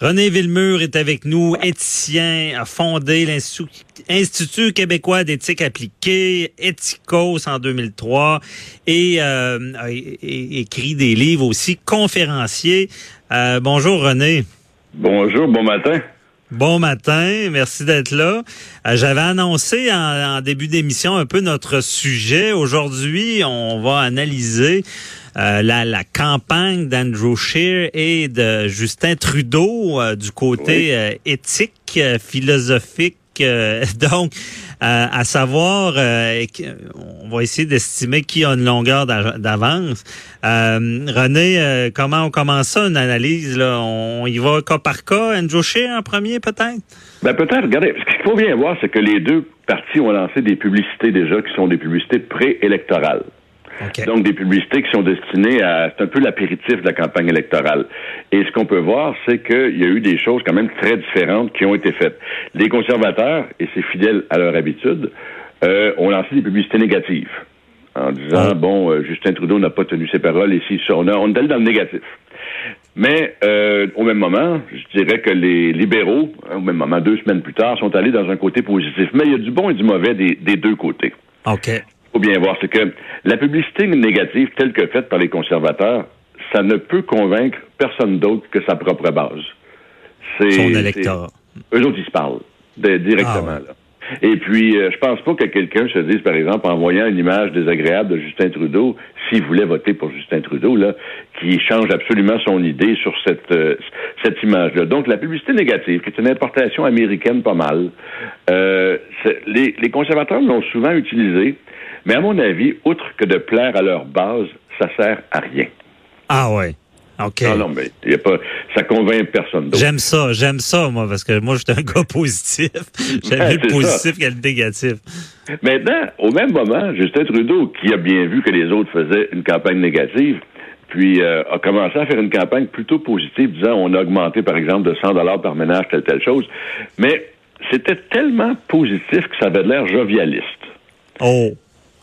René Villemur est avec nous, éthicien, a fondé l'Institut québécois d'éthique appliquée, Ethicos en 2003, et euh, a écrit des livres aussi, conférencier. Euh, bonjour René. Bonjour, bon matin. Bon matin, merci d'être là. Euh, j'avais annoncé en, en début d'émission un peu notre sujet. Aujourd'hui, on va analyser euh, la, la, campagne d'Andrew Scheer et de Justin Trudeau euh, du côté euh, éthique, philosophique. donc, à savoir, on va essayer d'estimer qui a une longueur d'avance. René, comment on commence ça, une analyse? Là? On y va cas par cas, Andrew Scheer en premier peut-être? Ben peut-être, regardez, ce qu'il faut bien voir, c'est que les deux partis ont lancé des publicités déjà qui sont des publicités préélectorales. Donc, des publicités qui sont destinées à... C'est un peu l'apéritif de la campagne électorale. Et ce qu'on peut voir, c'est qu'il y a eu des choses quand même très différentes qui ont été faites. Les conservateurs, et c'est fidèle à leur habitude, euh, ont lancé des publicités négatives en disant, ah. bon, euh, Justin Trudeau n'a pas tenu ses paroles, et si on, on est allé dans le négatif. Mais euh, au même moment, je dirais que les libéraux, au même moment, deux semaines plus tard, sont allés dans un côté positif. Mais il y a du bon et du mauvais des, des deux côtés. OK faut bien voir, c'est que la publicité négative telle que faite par les conservateurs, ça ne peut convaincre personne d'autre que sa propre base. C'est, Son électorat. Eux autres, ils se parlent directement. Ah là. Et puis, euh, je pense pas que quelqu'un se dise, par exemple, en voyant une image désagréable de Justin Trudeau, s'il voulait voter pour Justin Trudeau, là, qui change absolument son idée sur cette euh, cette image-là. Donc, la publicité négative, qui est une importation américaine pas mal, euh, les, les conservateurs l'ont souvent utilisée mais à mon avis, outre que de plaire à leur base, ça sert à rien. Ah ouais. OK. Non, non, mais y a pas, ça convainc personne d'autre. J'aime ça, j'aime ça, moi, parce que moi, je suis un gars positif. J'aime le positif que le négatif. Maintenant, au même moment, Justin Trudeau, qui a bien vu que les autres faisaient une campagne négative, puis euh, a commencé à faire une campagne plutôt positive, disant on a augmenté, par exemple, de 100 dollars par ménage, telle, telle chose. Mais c'était tellement positif que ça avait l'air jovialiste. Oh.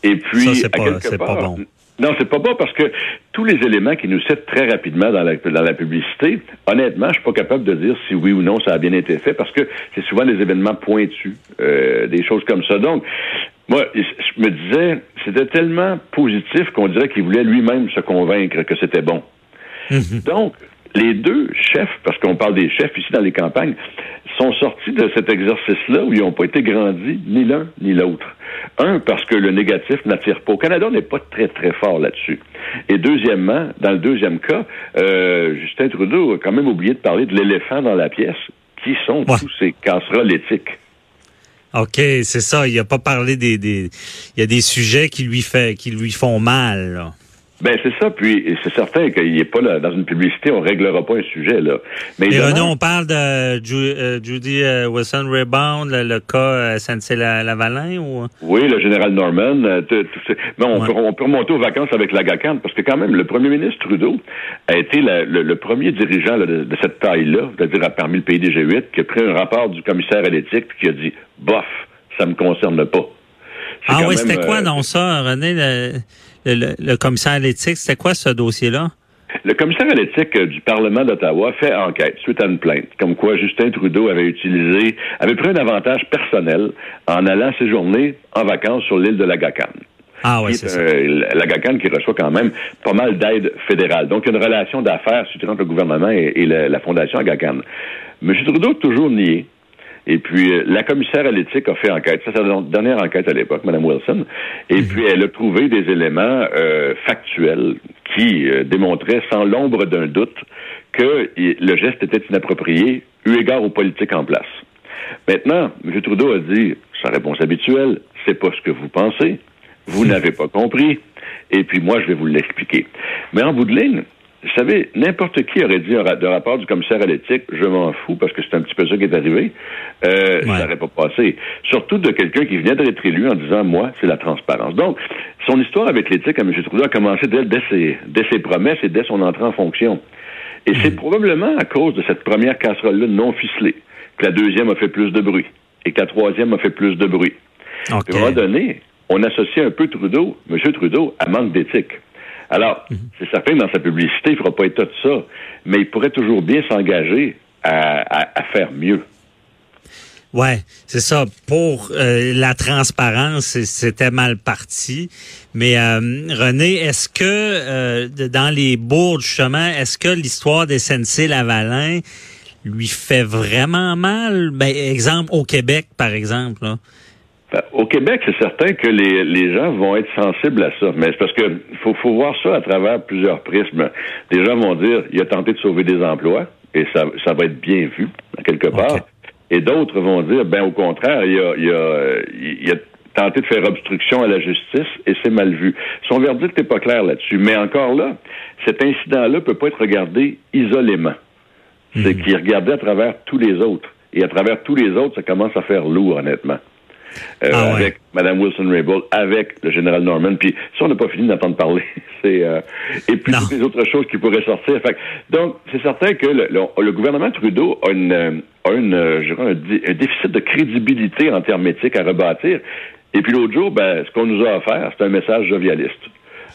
Et puis, ça, c'est pas, pas bon. Non, c'est pas bon parce que tous les éléments qui nous citent très rapidement dans la, dans la publicité, honnêtement, je suis pas capable de dire si oui ou non ça a bien été fait parce que c'est souvent des événements pointus, euh, des choses comme ça. Donc, moi, je me disais, c'était tellement positif qu'on dirait qu'il voulait lui-même se convaincre que c'était bon. Mhm. Donc, les deux chefs, parce qu'on parle des chefs ici dans les campagnes, sont sortis de cet exercice-là où ils n'ont pas été grandis, ni l'un ni l'autre. Un, parce que le négatif n'attire pas. Au Canada, on n'est pas très, très fort là-dessus. Et deuxièmement, dans le deuxième cas, euh, Justin Trudeau a quand même oublié de parler de l'éléphant dans la pièce, qui sont tous ces casseroles éthiques? OK, c'est ça. Il n'a pas parlé des, des, Il y a des sujets qui lui, fait, qui lui font mal. Là. Ben c'est ça, puis c'est certain qu'il n'est pas là, dans une publicité, on réglera pas un sujet là. Mais Renaud, on parle de euh, Judy euh, Wilson Rebound, le, cas euh, SNC-Lavalin ou? Oui, le général Norman. mais on, peut, on, peut, remonter aux vacances avec la GACAN, parce que quand même, le premier ministre Trudeau a été le, premier dirigeant de, cette taille-là, c'est-à-dire parmi le PDG-8, qui a pris un rapport du commissaire à l'éthique qui a dit bof, ça me concerne pas. Ah oui, c'était quoi dans ça, René? le, commissaire à l'éthique, c'était quoi ce dossier-là? Le commissaire à l'éthique euh, du Parlement d'Ottawa fait enquête suite à une plainte, comme quoi Justin Trudeau avait utilisé, avait pris un avantage personnel en allant séjourner en vacances sur l'île de la Ah oui, c'est ça. Euh, la GACAN qui reçoit quand même pas mal d'aide fédérale. Donc, une relation d'affaires entre le gouvernement et, la, Fondation Agacan. M. Trudeau a toujours nié et puis, euh, la commissaire à l'éthique a fait enquête. C'est la dernière enquête à l'époque, Mme Wilson. Et puis, elle a trouvé des éléments euh, factuels qui euh, démontraient sans l'ombre d'un doute que le geste était inapproprié eu égard aux politiques en place. Maintenant, M. Trudeau a dit, sa réponse habituelle, c'est pas ce que vous pensez, vous n'avez pas compris, et puis moi, je vais vous l'expliquer. Mais en bout de ligne, vous savez, n'importe qui aurait dit de rapport du commissaire à l'éthique, je m'en fous parce que c'est un petit peu ça qui est arrivé, euh, ça n'aurait pas passé. Surtout de quelqu'un qui venait d'être élu en disant, moi, c'est la transparence. Donc, son histoire avec l'éthique à M. Trudeau a commencé dès, ses, dès, ses, promesses et dès son entrée en fonction. Et c'est hmm. probablement à cause de cette première casserole-là non ficelée que la deuxième a fait plus de bruit et que la troisième a fait plus de bruit. À un moment donné, on associe un peu Trudeau, M. Trudeau, à manque d'éthique. Alors, mhm. c'est certain que dans sa publicité, il ne fera pas état de ça, mais il pourrait toujours bien s'engager à, faire mieux. Ouais, c'est ça. Pour euh, la transparence, c'était mal parti. Mais euh, René, est-ce que euh, dans les bourgs justement, est-ce que l'histoire des SNC Lavalin lui fait vraiment mal? Ben, exemple au Québec, par exemple. Là. Ben, au Québec, c'est certain que les, les gens vont être sensibles à ça. Mais c'est parce que faut, faut voir ça à travers plusieurs prismes. Des gens vont dire il a tenté de sauver des emplois et ça, ça va être bien vu, quelque part. Et d'autres vont dire ben au contraire, il a, il a, il a tenté de faire obstruction à la justice et c'est mal vu. Son verdict n'est pas clair là-dessus. Mais encore là, cet incident-là peut pas être regardé isolément. C'est hmm. qu'il regardait à travers tous les autres. Et à travers tous les autres, ça commence à faire lourd, honnêtement. Euh, ah avec Mme Wilson-Raybould, avec le général Norman. Puis ça, on n'a pas fini d'entendre parler. c'est euh, et puis toutes les autres choses qui pourraient sortir. Fait, donc, c'est certain que le, le, gouvernement Trudeau a, une, euh, a une, je dirais, un, déficit de crédibilité en termes éthiques à rebâtir. Et puis l'autre jour, ben, ce qu'on nous a offert, c'est un message jovialiste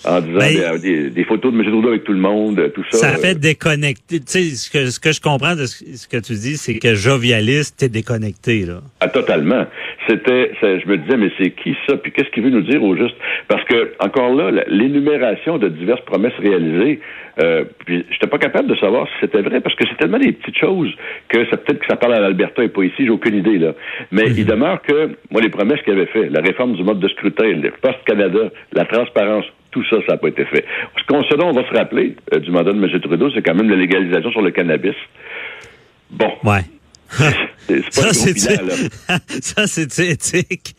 en disant ben, des, photos de M. Trudeau avec tout le monde, tout ça. Ça fait déconnecter. Tu sais, ce que, ce que je comprends de ce, que tu dis, c'est que jovialiste, t'es déconnecté, là. Ah, totalement. C'était, je me disais, mais c'est qui ça? Puis qu'est-ce qu'il veut nous dire au juste? Parce que, encore là, l'énumération de diverses promesses réalisées, euh, puis j'étais pas capable de savoir si c'était vrai, parce que c'est tellement des petites choses que ça peut-être que ça parle à l'Alberta et pas ici, j'ai aucune idée, là. Mais mhm. il demeure que, moi, les promesses qu'il avait fait, la réforme du mode de scrutin, le Post-Canada, la transparence, tout ça, ça n'a pas été fait. Ce qu'on on va se rappeler euh, du mandat de M. Trudeau, c'est quand même la légalisation sur le cannabis. Bon. Ouais. c'est pas ça, c'est ça, c'est éthique.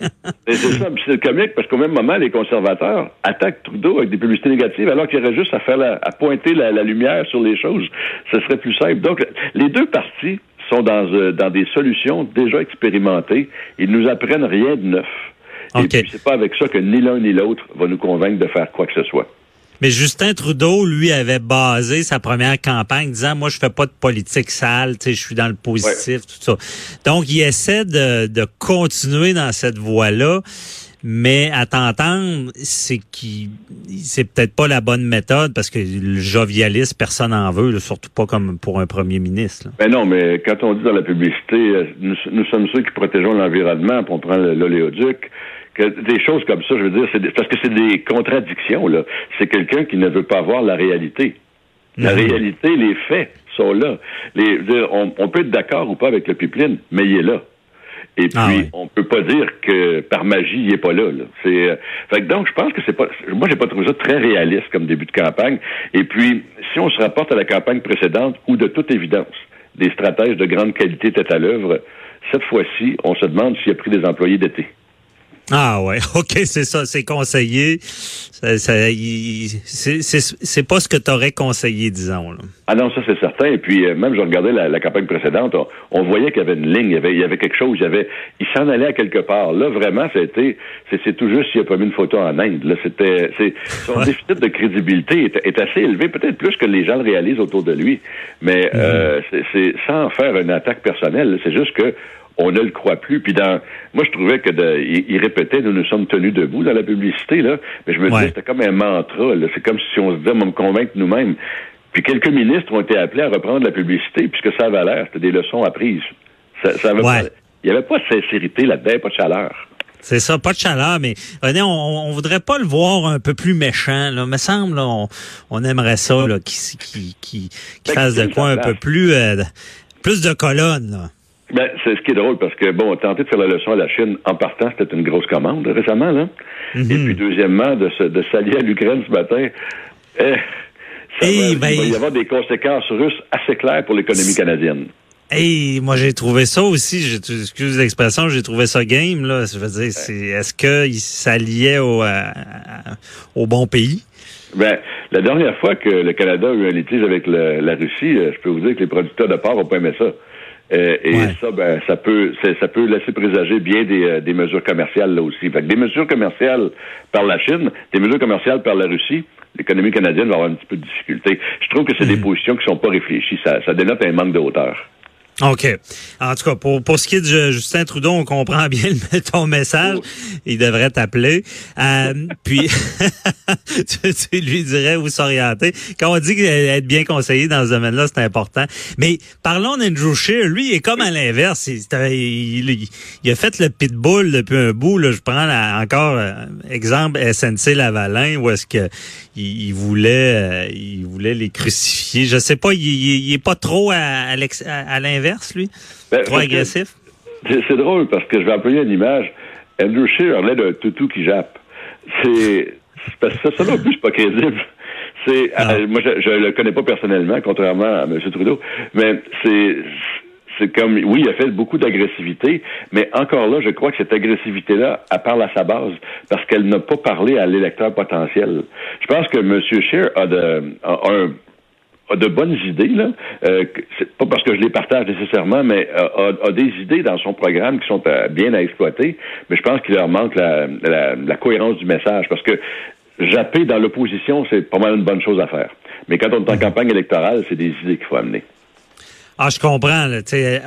c'est ça, c'est comique parce qu'au même moment, les conservateurs attaquent Trudeau avec des publicités négatives alors qu'il y aurait juste à faire à pointer la, lumière sur les choses. Ce serait plus simple. Donc, les deux partis sont dans, euh, dans des solutions déjà expérimentées. Ils nous apprennent rien de neuf. Et puis, c'est pas avec ça que ni l'un ni l'autre va nous convaincre de faire quoi que ce soit. Mais Justin Trudeau, lui, avait basé sa première campagne disant, moi, je fais pas de politique sale, tu sais, je suis dans le positif, tout ça. Donc, il essaie de, de continuer dans cette voie-là. Mais à t'entendre, c'est qui c'est peut-être pas la bonne méthode parce que le jovialiste, personne n'en veut, surtout pas comme pour un premier ministre. Ben non, mais quand on dit dans la publicité, euh, nous, nous sommes ceux qui protégeons l'environnement, puis on prend l'oléoduc, des choses comme ça, je veux dire, c'est parce que c'est des contradictions, là. C'est quelqu'un qui ne veut pas voir la réalité. La mhm. réalité, les faits sont là. Les, on, peut être d'accord ou pas avec le pipeline, mais il est là. Et ah puis, on peut pas dire que par magie, il est pas là. C'est, euh, fait donc, je pense que c'est pas. Moi, j'ai pas trouvé ça très réaliste comme début de campagne. Et puis, si on se rapporte à la campagne précédente, où de toute évidence, des stratèges de grande qualité étaient à l'œuvre, cette fois-ci, on se demande s'il a pris des employés d'été. Ah ouais, ok, c'est ça, c'est conseillé. C'est pas ce que tu aurais conseillé, disons. Là. Ah non, ça c'est certain. Et puis euh, même, je regardais la, campagne précédente, on, voyait qu'il y avait une ligne, il y avait, il y avait quelque chose, il y avait, il s'en allait à quelque part. Là, vraiment, c'était, c'est tout juste s'il a pas mis une photo en Inde. Là, c'était, c'est son déficit de crédibilité est, assez élevé, peut-être plus que les gens le réalisent autour de lui. Mais mm-hmm. euh, c'est sans faire une attaque personnelle. C'est juste que on ne le croit plus. Puis dans, moi, je trouvais que il, répétait, nous nous sommes tenus debout dans la publicité là, mais je me disais c'était comme un mantra. C'est comme si on se disait, on me convaincre nous-mêmes. Puis quelques ministres ont été appelés à reprendre la publicité puisque ça avait l'air, c'était des leçons apprises. Ça, ça avait il n'y avait pas de sincérité là-dedans, pas de chaleur. C'est ça, pas de chaleur, mais on, on, voudrait pas le voir un peu plus méchant. Là. Me semble, on, on aimerait ça, là, qu'il qui, qui, ben, fasse de quoi un peu plus, euh, plus de colonnes. Là. Ben, c'est ce qui est drôle parce que, bon, tenter de faire la leçon à la Chine en partant, c'était une grosse commande récemment, là. Mhm. Et puis, deuxièmement, de, de s'allier à l'Ukraine ce matin, eh, ça il va y avoir des conséquences russes assez claires pour l'économie canadienne. Hey, moi j'ai trouvé ça aussi, excuse l'expression, j'ai trouvé ça game là. Je veux dire, c'est est-ce qu'il s'alliait au, au bon pays? Ben, la dernière fois que le Canada a eu un litige avec la Russie, euh, je peux vous dire que les producteurs de porc n'ont pas aimé ça. Euh, et ça, ben, ça peut, ça peut laisser présager bien des, euh, des mesures commerciales là aussi. Fait des mesures commerciales par la Chine, des mesures commerciales par la Russie, l'économie canadienne va avoir un petit peu de difficulté. Je trouve que c'est des hmm. positions qui sont pas réfléchies. Ça, ça dénote un manque de hauteur. OK. En tout cas, pour, pour ce qui est de Justin Trudeau, on comprend bien ton message. Il devrait t'appeler. Euh, puis, tu, lui dirais où s'orienter. Quand on dit être bien conseillé dans ce domaine-là, c'est important. Mais parlons d'Andrew Scheer. Lui, il est comme à l'inverse. Il, il, a fait le pitbull depuis un bout. Là. Je prends encore euh, exemple SNC Lavalin, où est-ce que il, voulait euh, il voulait les crucifier. Je sais pas, il, il, est pas trop à, à l'inverse lui? Ben, Trop agressif? C'est drôle parce que je vais employer une image. Andrew Scheer l'air d'un toutou qui jappe. C'est. Parce que ça, non plus, c'est pas crédible. C'est, ah. euh, moi, je, ne le connais pas personnellement, contrairement à M. Trudeau, mais c'est, c'est comme, oui, il a fait beaucoup d'agressivité, mais encore là, je crois que cette agressivité-là, elle parle à sa base, parce qu'elle n'a pas parlé à l'électeur potentiel. Je pense que M. Scheer a, de, a un a de bonnes idées, là. Euh, pas parce que je les partage nécessairement, mais a, a, des idées dans son programme qui sont bien à exploiter. Mais je pense qu'il leur manque la, la, cohérence du message. Parce que japper dans l'opposition, c'est pas mal une bonne chose à faire. Mais quand on est en campagne électorale, c'est des idées qu'il faut amener. Ah, je comprends. Là,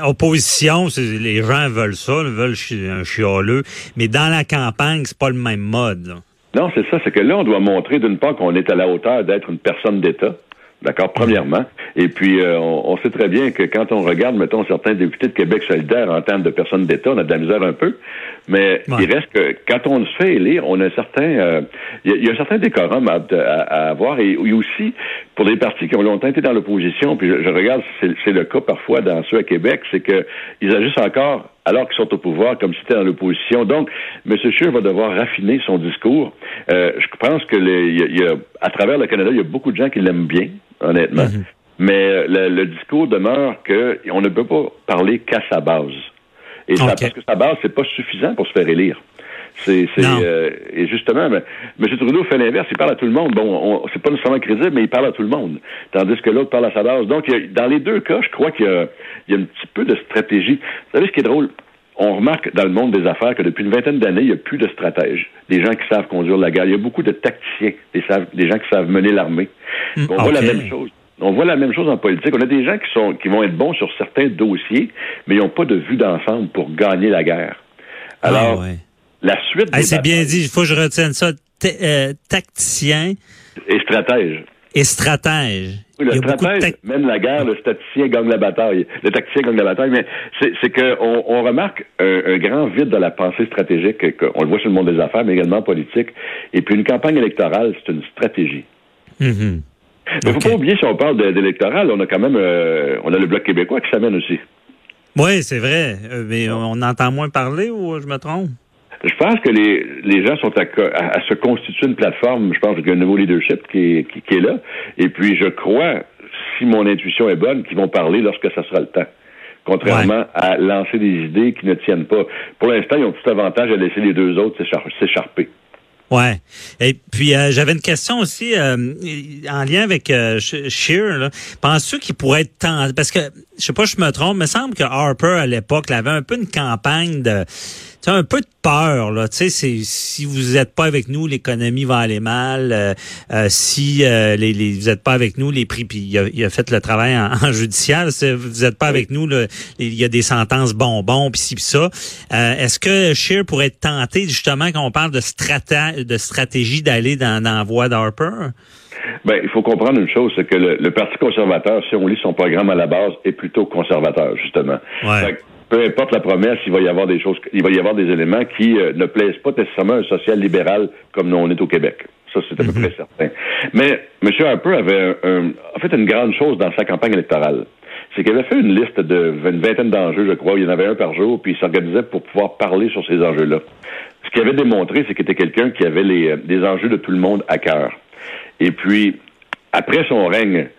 opposition, les gens veulent ça, veulent un chialeux. Mais dans la campagne, c'est pas le même mode. Non, c'est ça. C'est que là, on doit montrer d'une part qu'on est à la hauteur d'être une personne d'État. D'accord, premièrement. Et puis, euh, on, sait très bien que quand on regarde, mettons, certains députés de Québec solidaire en termes de personnes d'État, on a de la misère un peu. Mais il reste que quand on se fait élire, on a un certain, euh, il y, a un certain décorum à, avoir. Et, aussi, pour des partis qui ont longtemps été dans l'opposition, puis je, regarde, c'est le cas parfois dans ceux à Québec, c'est qu'ils agissent encore alors qu'ils sont au pouvoir, comme si c'était dans l'opposition. Donc, M. Scheer va devoir raffiner son discours. Euh, je pense que les, y a, à travers le Canada, il y a beaucoup de gens qui l'aiment bien honnêtement. Mhm. Mais le, discours demeure qu'on ne peut pas parler qu'à sa base. Et ça, parce que sa base, c'est pas suffisant pour se faire élire. C'est, euh, et justement, M. Trudeau fait l'inverse, il parle à tout le monde. Bon, c'est pas nécessairement crédible, mais il parle à tout le monde, tandis que l'autre parle à sa base. Donc, dans les deux cas, je crois qu'il y a, il y a un petit peu de stratégie. Vous savez ce qui est drôle? On remarque dans le monde des affaires que depuis une vingtaine d'années, il n'y a plus de stratèges. Des gens qui savent conduire la guerre. Il y a beaucoup de tacticiens, des, des gens qui savent mener l'armée. Mm, on voit la même chose. On voit la même chose en politique. On a des gens qui sont qui vont être bons sur certains dossiers, mais ils n'ont pas de vue d'ensemble pour gagner la guerre. Alors, ah, la suite. c'est bien dit. Il faut que je retienne ça. Euh, tacticien et stratège. Et stratège. Oui, le stratège mène la guerre, le statisticien gagne la bataille. Le tacticien gagne la bataille, mais c'est qu'on on remarque un, grand vide dans la pensée stratégique, on le voit sur le monde des affaires, mais également politique. Et puis une campagne électorale, c'est une stratégie. Mm mais faut pas oublier, si on parle d'électoral, on a quand même euh, on a le Bloc québécois qui s'amène aussi. Oui, c'est vrai. Euh, mais on entend moins parler ou je me trompe? Je pense que les, les gens sont à, à, se constituer une plateforme. Je pense qu'il y a un nouveau leadership qui est, qui, est là. Et puis, je crois, si mon intuition est bonne, qu'ils vont parler lorsque ça sera le temps. Contrairement à lancer des idées qui ne tiennent pas. Pour l'instant, ils ont tout avantage à laisser les deux autres s'écharper. Ouais. Et puis euh, j'avais une question aussi euh, en lien avec euh, Shear. Penses-tu qu'il pourrait être temps parce que je sais pas, je me trompe, mais semble que Harper à l'époque avait un peu une campagne de un peu de peur là. Tu sais, si vous n'êtes pas avec nous, l'économie va aller mal. Euh, euh, si euh, les, vous n'êtes pas avec nous, les prix. Puis il a, fait le travail en, judiciaire. vous n'êtes pas avec nous, il y a des sentences bonbons puis ci puis ça. Est-ce que Scheer pourrait être tenté justement quand on parle de, de stratégie d'aller dans, dans la voie d'Harper? Ben, il faut comprendre une chose, c'est que le, Parti conservateur, si on lit son programme à la base, est plutôt conservateur, justement. Ouais peu importe la promesse, il va y avoir des choses, il va y avoir des éléments qui euh, ne plaisent pas nécessairement un social libéral comme nous on est au Québec. Ça, c'est à peu mhm. près certain. Mais M. Harper avait un, fait une grande chose dans sa campagne électorale. C'est qu'il avait fait une liste de une vingtaine d'enjeux, je crois. Il y en avait un par jour, puis il s'organisait pour pouvoir parler sur ces enjeux-là. Ce qu'il avait démontré, c'est qu'il était quelqu'un qui avait les, euh, des enjeux de tout le monde à cœur. Et puis, après son règne,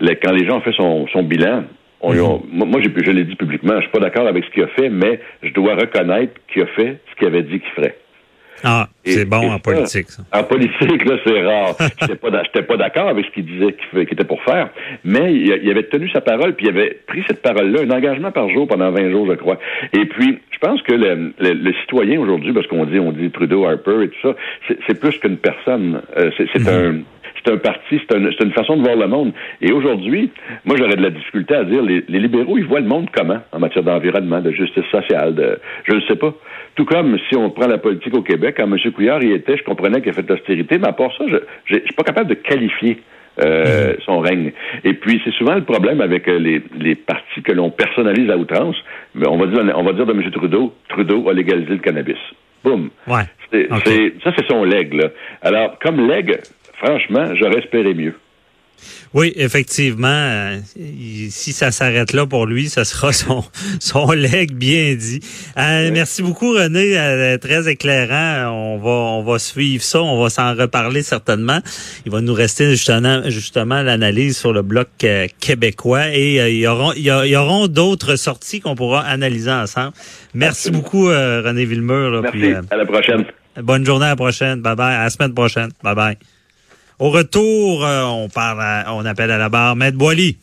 quand les gens ont fait son, son bilan, on, mhm. moi, je l'ai dit publiquement, je suis pas d'accord avec ce qu'il a fait, mais je dois reconnaître qu'il a fait ce qu'il avait dit qu'il ferait. Ah, c'est bon en politique, ça. En politique, là, c'est rare. J'étais pas, pas d'accord avec ce qu'il disait qu'il était pour faire, mais il, avait tenu sa parole, puis il avait pris cette parole-là, un engagement par jour pendant 20 jours, je crois. Et puis, je pense que le, le, citoyen aujourd'hui, parce qu'on dit, on dit Trudeau, Harper et tout ça, c'est plus qu'une personne. Euh, c'est mhm. un c'est un parti, c'est une façon de voir le monde. Et aujourd'hui, moi, j'aurais de la difficulté à dire, les, libéraux, ils voient le monde comment en matière d'environnement, de justice sociale, de, je ne sais pas. Tout comme si on prend la politique au Québec, quand M. Couillard y était, je comprenais qu'il a fait l'austérité, mais à part ça, je ne suis pas capable de qualifier euh, mm-hmm. son règne. Et puis, c'est souvent le problème avec euh, les, les partis que l'on personnalise à outrance. Mais on va dire, on va dire de M. Trudeau, Trudeau a légalisé le cannabis. Boum. Ouais. ça, c'est son leg. Là. Alors, comme leg, franchement, j'aurais espéré mieux. Oui, effectivement. Euh, si ça s'arrête là pour lui, ce sera son, son leg bien dit. Euh, merci beaucoup, René. Euh, très éclairant. On va, on va suivre ça. On va s'en reparler certainement. Il va nous rester justement, justement l'analyse sur le bloc québécois et il y auront, il y, auront d'autres sorties qu'on pourra analyser ensemble. Merci beaucoup, René Villemur. Merci. à la prochaine. Bonne journée à la prochaine. Bye bye. À la semaine prochaine. Bye bye. Au retour, euh, on parle, on appelle à la barre Maître Boily.